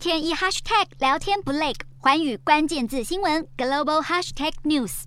天一 hashtag 聊天不累，寰宇关键字新闻 global hashtag news。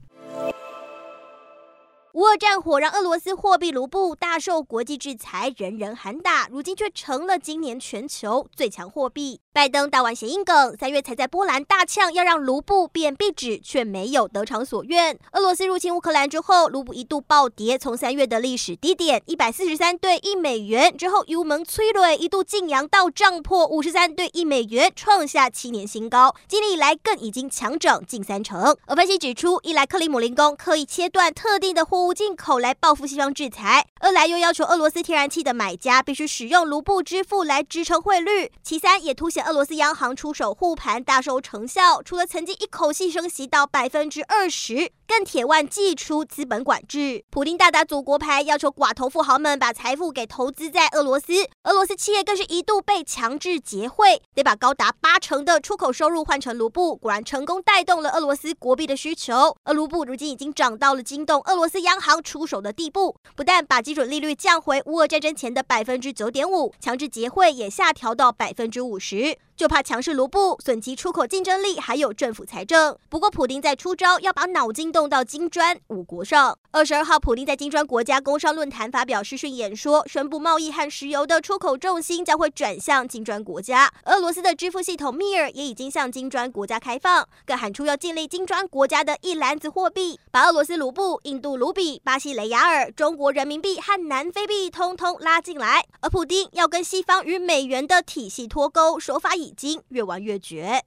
乌俄战火让俄罗斯货币卢布大受国际制裁，人人喊打，如今却成了今年全球最强货币。拜登打完谐音梗，三月才在波兰大呛要让卢布变币纸，却没有得偿所愿。俄罗斯入侵乌克兰之后，卢布一度暴跌，从三月的历史低点一百四十三对一美元之后，油门催泪一度晋扬到涨破五十三对一美元，创下七年新高。今年以来更已经强涨近三成。而分析指出，一来克里姆林宫刻意切断特定的货物进口来报复西方制裁，二来又要求俄罗斯天然气的买家必须使用卢布支付来支撑汇率。其三也凸显。俄罗斯央行出手护盘大收成效，除了曾经一口气升息到百分之二十，更铁腕祭出资本管制。普丁大打祖国牌，要求寡头富豪们把财富给投资在俄罗斯。俄罗斯企业更是一度被强制结汇，得把高达八成的出口收入换成卢布。果然成功带动了俄罗斯国币的需求。而卢布如今已经涨到了惊动俄罗斯央行出手的地步，不但把基准利率降回乌俄战争前的百分之九点五，强制结汇也下调到百分之五十。it. 就怕强势卢布损及出口竞争力，还有政府财政。不过，普丁在出招，要把脑筋动到金砖五国上。二十二号，普丁在金砖国家工商论坛发表视讯演说，宣布贸易和石油的出口重心将会转向金砖国家。俄罗斯的支付系统 Mir 也已经向金砖国家开放，更喊出要建立金砖国家的一篮子货币，把俄罗斯卢布、印度卢比、巴西雷亚尔、中国人民币和南非币通通拉进来。而普丁要跟西方与美元的体系脱钩，手法也已经越玩越绝。